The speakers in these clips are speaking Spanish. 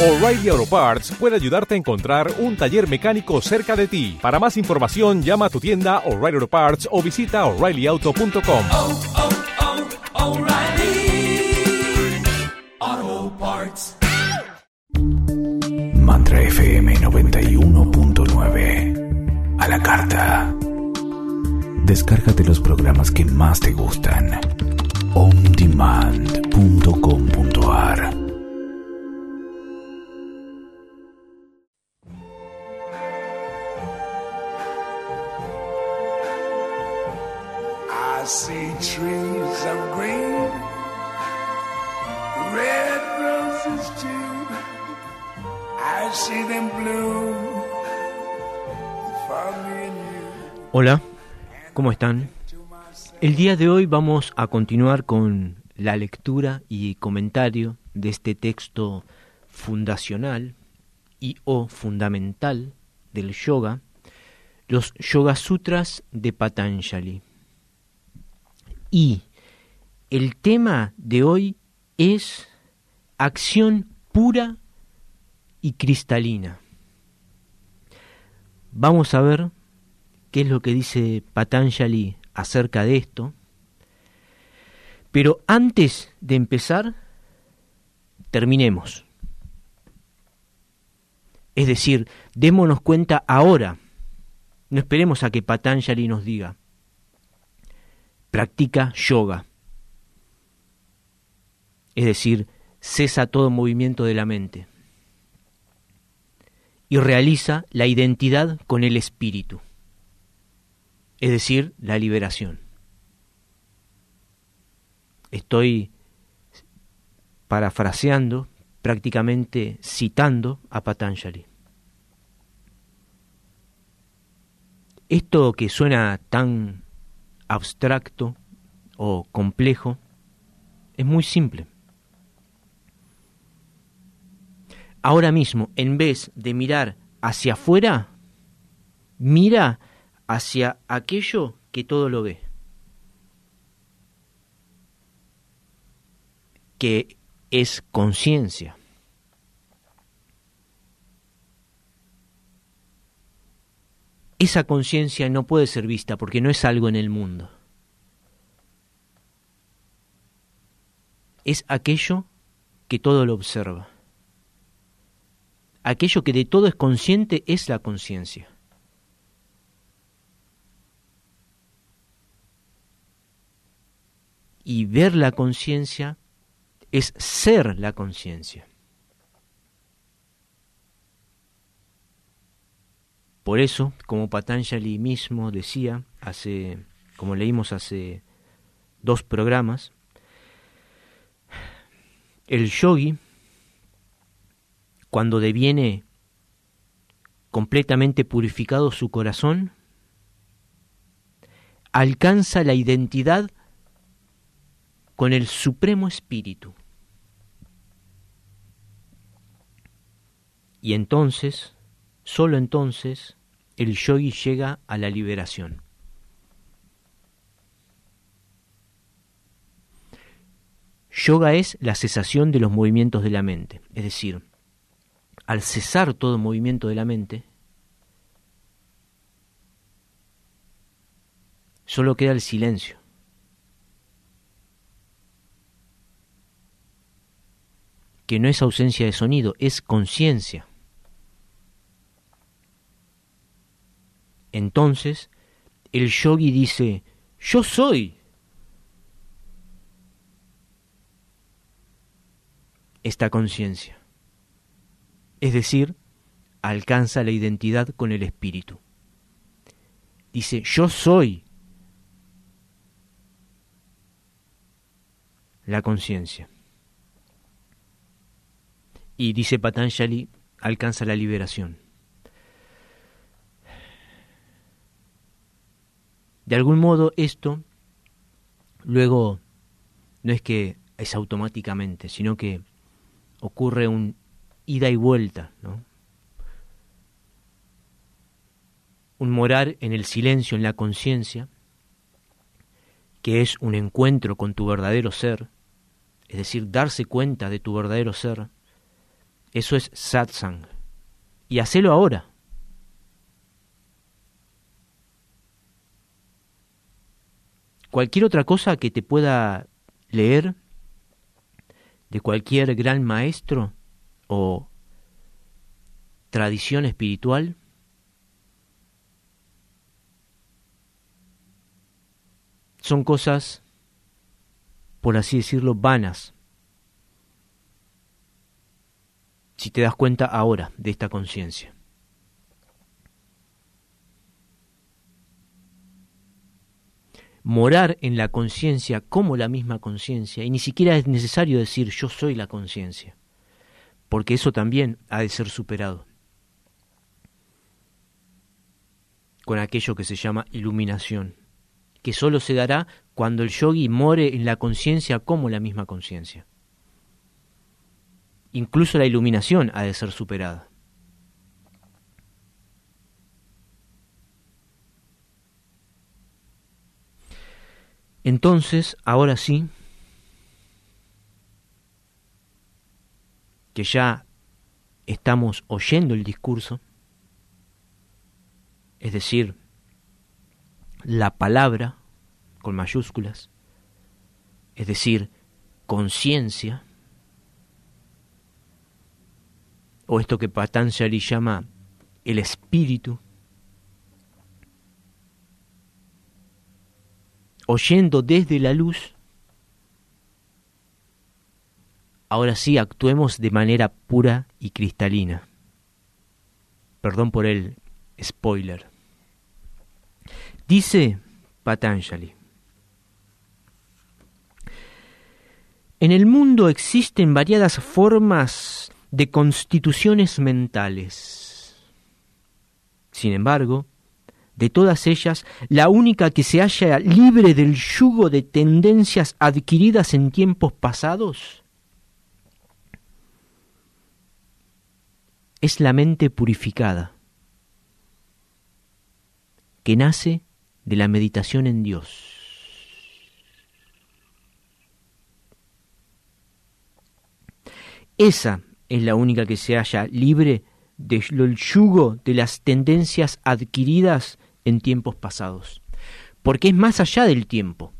O'Reilly Auto Parts puede ayudarte a encontrar un taller mecánico cerca de ti. Para más información, llama a tu tienda O'Reilly Auto Parts o visita oreillyauto.com. oh, oh, Parts. Mantra FM 91.9. A la carta. Descárgate los programas que más te gustan. ondemand.com.ar Hola, ¿cómo están? El día de hoy vamos a continuar con la lectura y comentario de este texto fundacional y o fundamental del yoga, los Yoga Sutras de Patanjali. Y el tema de hoy es acción pura y cristalina. Vamos a ver qué es lo que dice Patanjali acerca de esto. Pero antes de empezar, terminemos. Es decir, démonos cuenta ahora. No esperemos a que Patanjali nos diga. Practica yoga. Es decir, cesa todo movimiento de la mente. Y realiza la identidad con el espíritu es decir, la liberación. Estoy parafraseando, prácticamente citando a Patanjali. Esto que suena tan abstracto o complejo es muy simple. Ahora mismo, en vez de mirar hacia afuera, mira hacia aquello que todo lo ve, que es conciencia. Esa conciencia no puede ser vista porque no es algo en el mundo. Es aquello que todo lo observa. Aquello que de todo es consciente es la conciencia. y ver la conciencia es ser la conciencia. Por eso, como Patanjali mismo decía, hace, como leímos hace dos programas, el yogi, cuando deviene completamente purificado su corazón, alcanza la identidad con el Supremo Espíritu. Y entonces, solo entonces, el yogi llega a la liberación. Yoga es la cesación de los movimientos de la mente, es decir, al cesar todo movimiento de la mente, solo queda el silencio. que no es ausencia de sonido, es conciencia. Entonces, el yogi dice, yo soy. Esta conciencia. Es decir, alcanza la identidad con el espíritu. Dice, yo soy la conciencia y dice Patanjali, alcanza la liberación. De algún modo esto luego no es que es automáticamente, sino que ocurre un ida y vuelta, ¿no? Un morar en el silencio, en la conciencia, que es un encuentro con tu verdadero ser, es decir, darse cuenta de tu verdadero ser, Eso es satsang. Y hacelo ahora. Cualquier otra cosa que te pueda leer de cualquier gran maestro o tradición espiritual son cosas, por así decirlo, vanas. Si te das cuenta ahora de esta conciencia. Morar en la conciencia como la misma conciencia, y ni siquiera es necesario decir yo soy la conciencia, porque eso también ha de ser superado con aquello que se llama iluminación, que solo se dará cuando el yogi more en la conciencia como la misma conciencia. Incluso la iluminación ha de ser superada. Entonces, ahora sí, que ya estamos oyendo el discurso, es decir, la palabra con mayúsculas, es decir, conciencia, o esto que Patanjali llama el espíritu, oyendo desde la luz, ahora sí actuemos de manera pura y cristalina. Perdón por el spoiler. Dice Patanjali, en el mundo existen variadas formas de constituciones mentales. Sin embargo, de todas ellas, la única que se halla libre del yugo de tendencias adquiridas en tiempos pasados es la mente purificada, que nace de la meditación en Dios. Esa es la única que se halla libre del yugo de las tendencias adquiridas en tiempos pasados, porque es más allá del tiempo.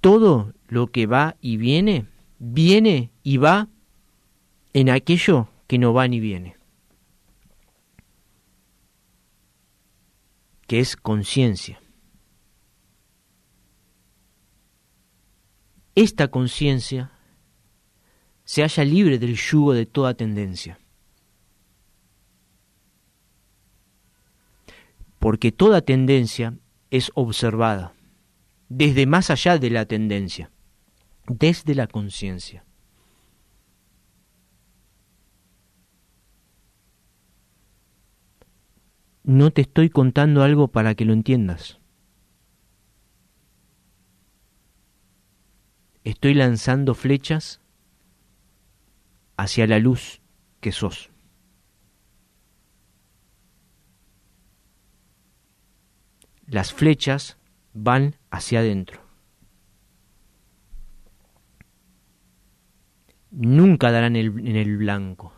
Todo lo que va y viene, viene y va en aquello que no va ni viene, que es conciencia. Esta conciencia se halla libre del yugo de toda tendencia. Porque toda tendencia es observada desde más allá de la tendencia, desde la conciencia. No te estoy contando algo para que lo entiendas. Estoy lanzando flechas hacia la luz que sos. Las flechas van hacia adentro. Nunca darán en el blanco.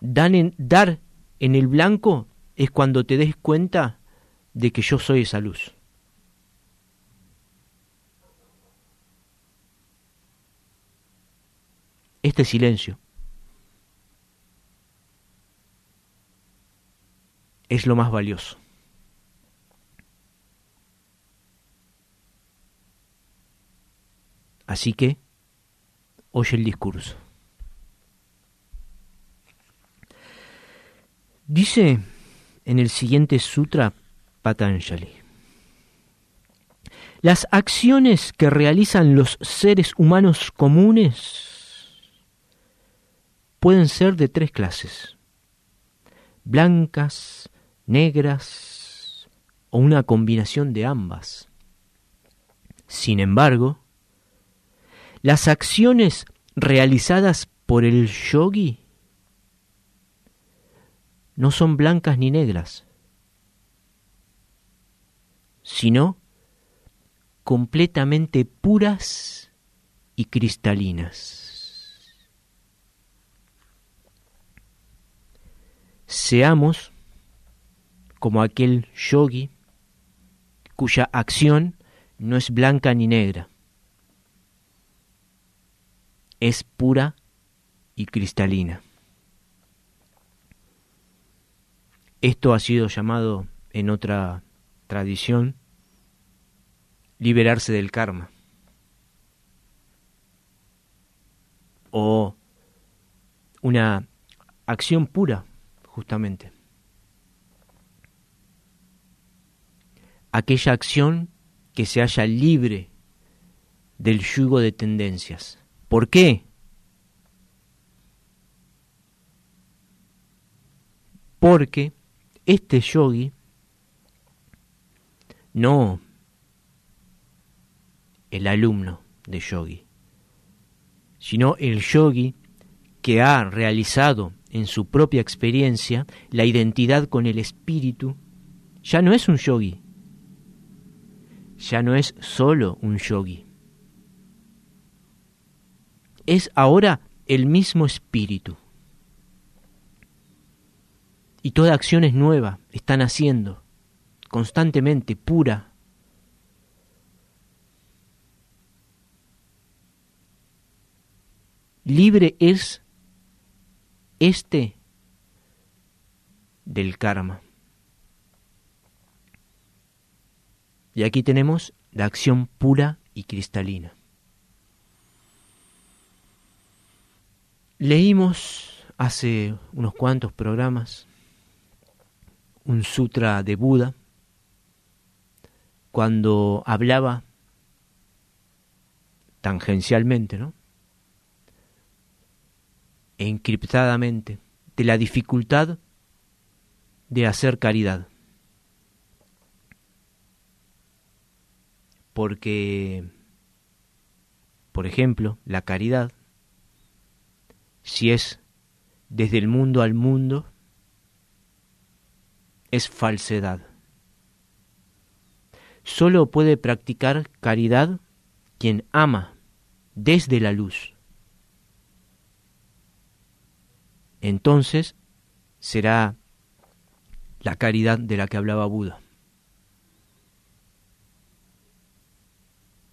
Dan en, dar en el blanco es cuando te des cuenta de que yo soy esa luz. Este silencio es lo más valioso. Así que, oye el discurso. Dice en el siguiente sutra Patanjali, las acciones que realizan los seres humanos comunes pueden ser de tres clases, blancas, negras o una combinación de ambas. Sin embargo, las acciones realizadas por el yogi no son blancas ni negras, sino completamente puras y cristalinas. Seamos como aquel yogi cuya acción no es blanca ni negra, es pura y cristalina. Esto ha sido llamado en otra tradición liberarse del karma o una acción pura, justamente. Aquella acción que se halla libre del yugo de tendencias. ¿Por qué? Porque este yogi no el alumno de yogi, sino el yogi que ha realizado en su propia experiencia la identidad con el espíritu, ya no es un yogi, ya no es solo un yogi. Es ahora el mismo espíritu. Y toda acción es nueva, están haciendo constantemente, pura. Libre es este del karma. Y aquí tenemos la acción pura y cristalina. Leímos hace unos cuantos programas un sutra de Buda cuando hablaba tangencialmente, ¿no? encriptadamente de la dificultad de hacer caridad. Porque, por ejemplo, la caridad, si es desde el mundo al mundo, es falsedad. Solo puede practicar caridad quien ama desde la luz. Entonces será la caridad de la que hablaba Buda.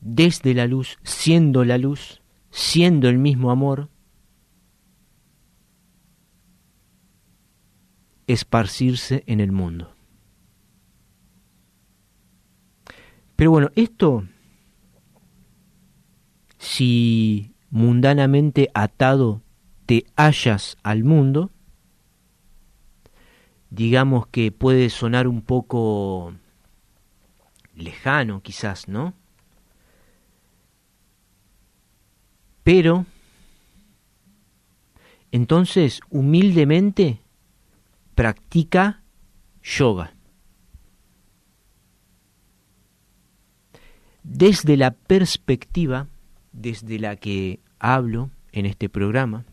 Desde la luz, siendo la luz, siendo el mismo amor, esparcirse en el mundo. Pero bueno, esto, si mundanamente atado te hallas al mundo, digamos que puede sonar un poco lejano quizás, ¿no? Pero, entonces, humildemente, practica yoga. Desde la perspectiva desde la que hablo en este programa,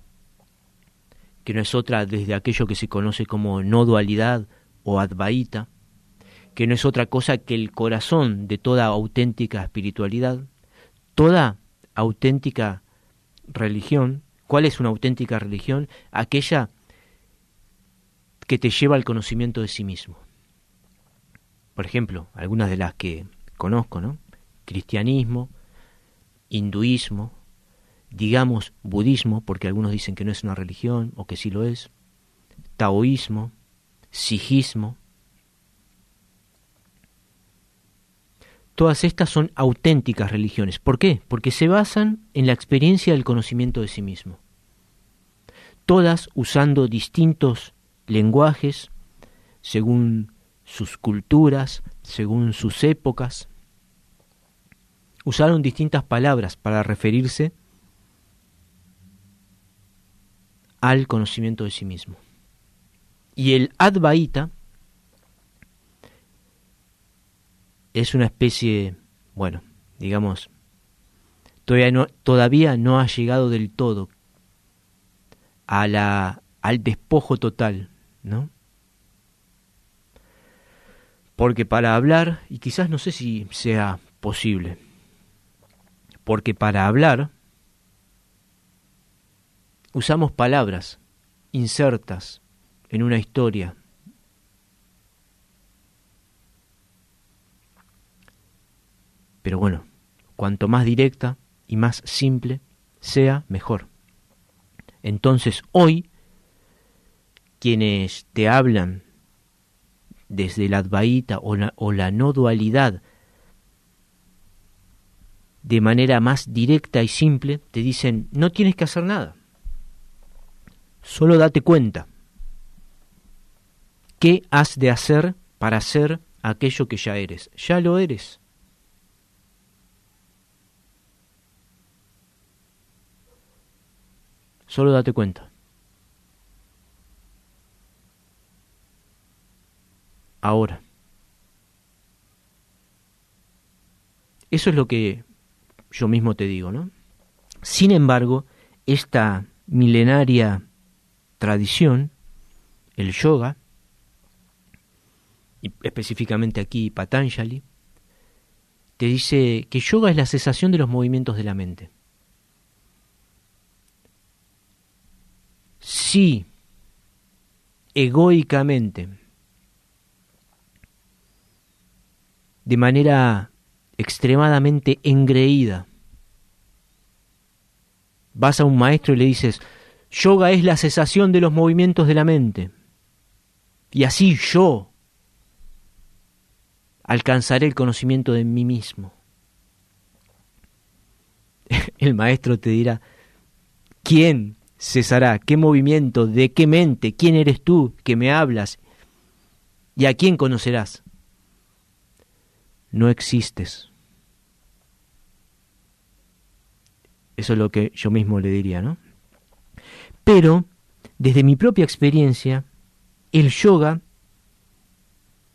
que no es otra desde aquello que se conoce como no dualidad o advaita, que no es otra cosa que el corazón de toda auténtica espiritualidad, toda auténtica religión. ¿Cuál es una auténtica religión? Aquella que te lleva al conocimiento de sí mismo. Por ejemplo, algunas de las que conozco, ¿no? Cristianismo, hinduismo, digamos budismo, porque algunos dicen que no es una religión o que sí lo es, taoísmo, sijismo. Todas estas son auténticas religiones. ¿Por qué? Porque se basan en la experiencia del conocimiento de sí mismo. Todas usando distintos lenguajes, según sus culturas, según sus épocas. Usaron distintas palabras para referirse al conocimiento de sí mismo. Y el Advaita es una especie, bueno, digamos, todavía no, todavía no ha llegado del todo a la, al despojo total ¿no? Porque para hablar, y quizás no sé si sea posible, Porque para hablar usamos palabras insertas en una historia. Pero bueno, cuanto más directa y más simple sea, mejor. Entonces hoy, quienes te hablan desde la Advaita o la, o la no dualidad de manera más directa y simple, te dicen, no tienes que hacer nada. Solo date cuenta. ¿Qué has de hacer para ser aquello que ya eres? Ya lo eres. Solo date cuenta. Ahora. Eso es lo que yo mismo te digo, ¿no? Sin embargo, esta milenaria tradición, el yoga, y específicamente aquí Patanjali, te dice que yoga es la cesación de los movimientos de la mente. Si egoicamente, de manera extremadamente engreída, vas a un maestro y le dices, yoga es la cesación de los movimientos de la mente, y así yo alcanzaré el conocimiento de mí mismo. El maestro te dirá, ¿quién cesará? ¿Qué movimiento? ¿De qué mente? ¿Quién eres tú que me hablas? ¿Y a quién conocerás? No existes. Eso es lo que yo mismo le diría, ¿no? Pero, desde mi propia experiencia, el yoga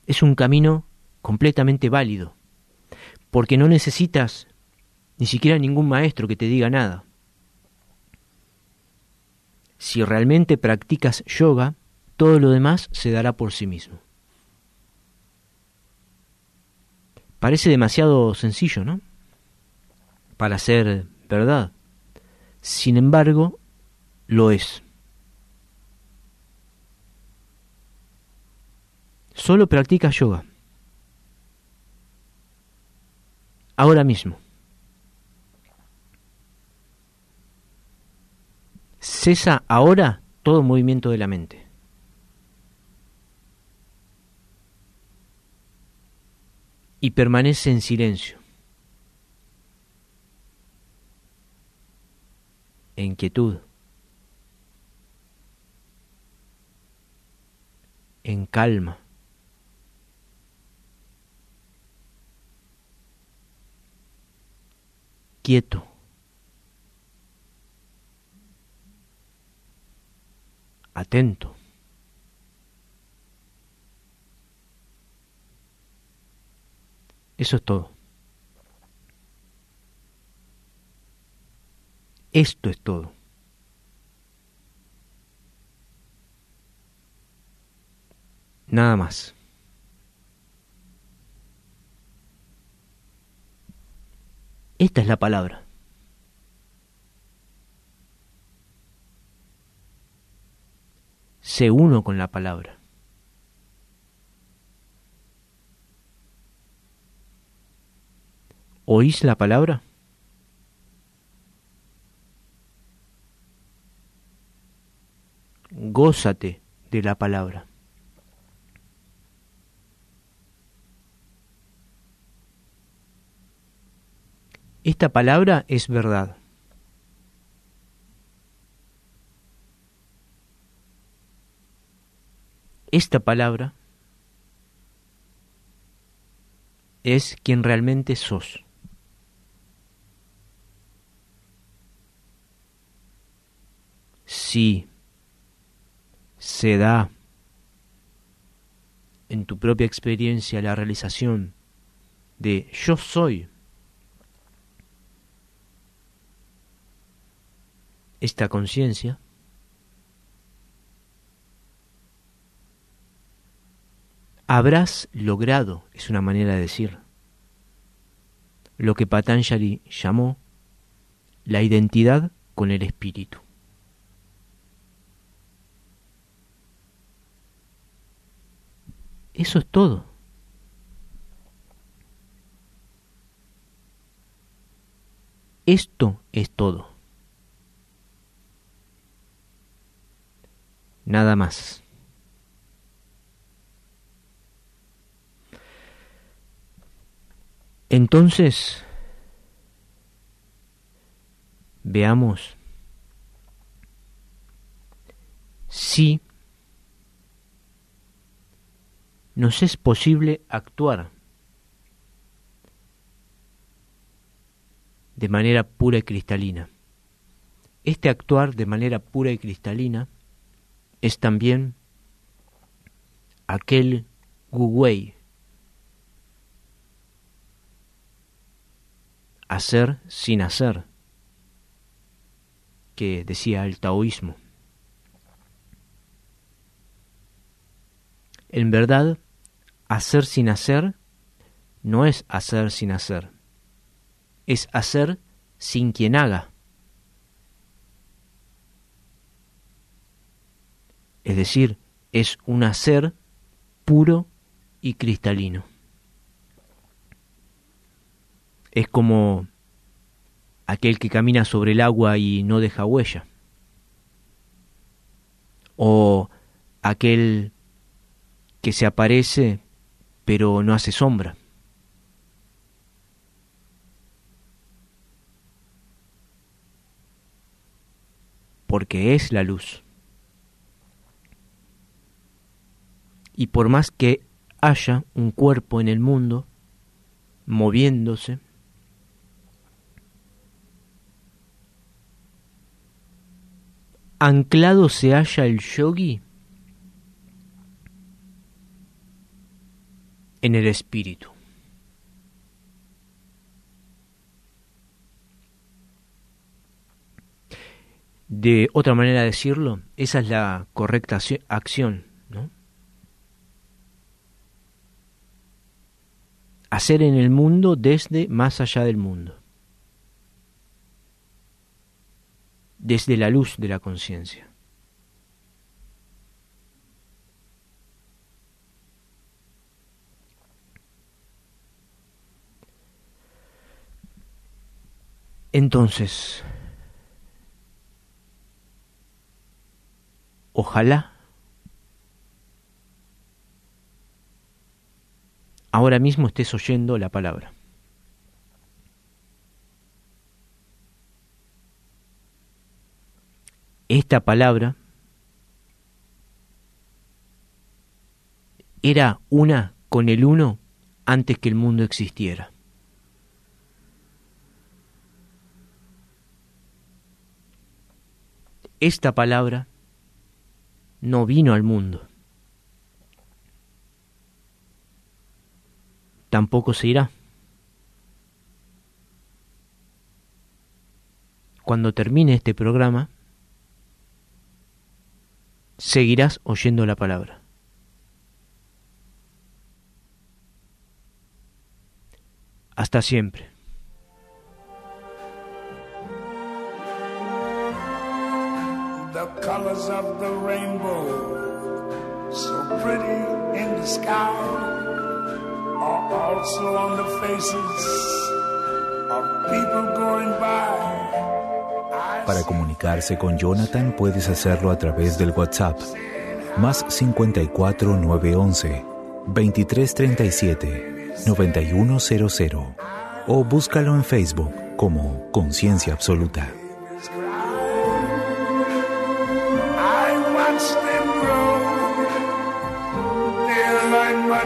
es un camino completamente válido, porque no necesitas ni siquiera ningún maestro que te diga nada. Si realmente practicas yoga, todo lo demás se dará por sí mismo. Parece demasiado sencillo, ¿no? Para ser verdad. Sin embargo, lo es. Solo practica yoga. Ahora mismo. Cesa ahora todo movimiento de la mente. Y permanece en silencio. En quietud. En calma. Quieto. Atento. Eso es todo. Esto es todo. Nada más. Esta es la palabra. Sé uno con la palabra. ¿Oís la palabra? Gózate de la palabra. Esta palabra es verdad. Esta palabra es quien realmente sos. Si se da en tu propia experiencia la realización de yo soy esta conciencia, habrás logrado, es una manera de decir, lo que Patanjali llamó la identidad con el espíritu. Eso es todo. Esto es todo. Nada más. Entonces, veamos si nos es posible actuar de manera pura y cristalina. Este actuar de manera pura y cristalina es también aquel Wu hacer sin hacer, que decía el taoísmo. En verdad, hacer sin hacer no es hacer sin hacer, es hacer sin quien haga. Es decir, es un hacer puro y cristalino. Es como aquel que camina sobre el agua y no deja huella. O aquel que se aparece pero no hace sombra. Porque es la luz. Y por más que haya un cuerpo en el mundo, moviéndose, anclado se halla el yogi en el espíritu. De otra manera de decirlo, esa es la correcta acción, ¿no? Hacer en el mundo desde más allá del mundo. Desde la luz de la conciencia. Entonces, ojalá ahora mismo estés oyendo la palabra. Esta palabra era una con el uno antes que el mundo existiera. Esta palabra no vino al mundo. Tampoco se irá. Cuando termine este programa, seguirás oyendo la palabra. Hasta siempre. Colors of the rainbow, so pretty in the sky, are also on the faces of people going by. Para comunicarse con Jonathan puedes hacerlo a través del WhatsApp más 54 911 2337 9100 o búscalo en Facebook como Conciencia Absoluta.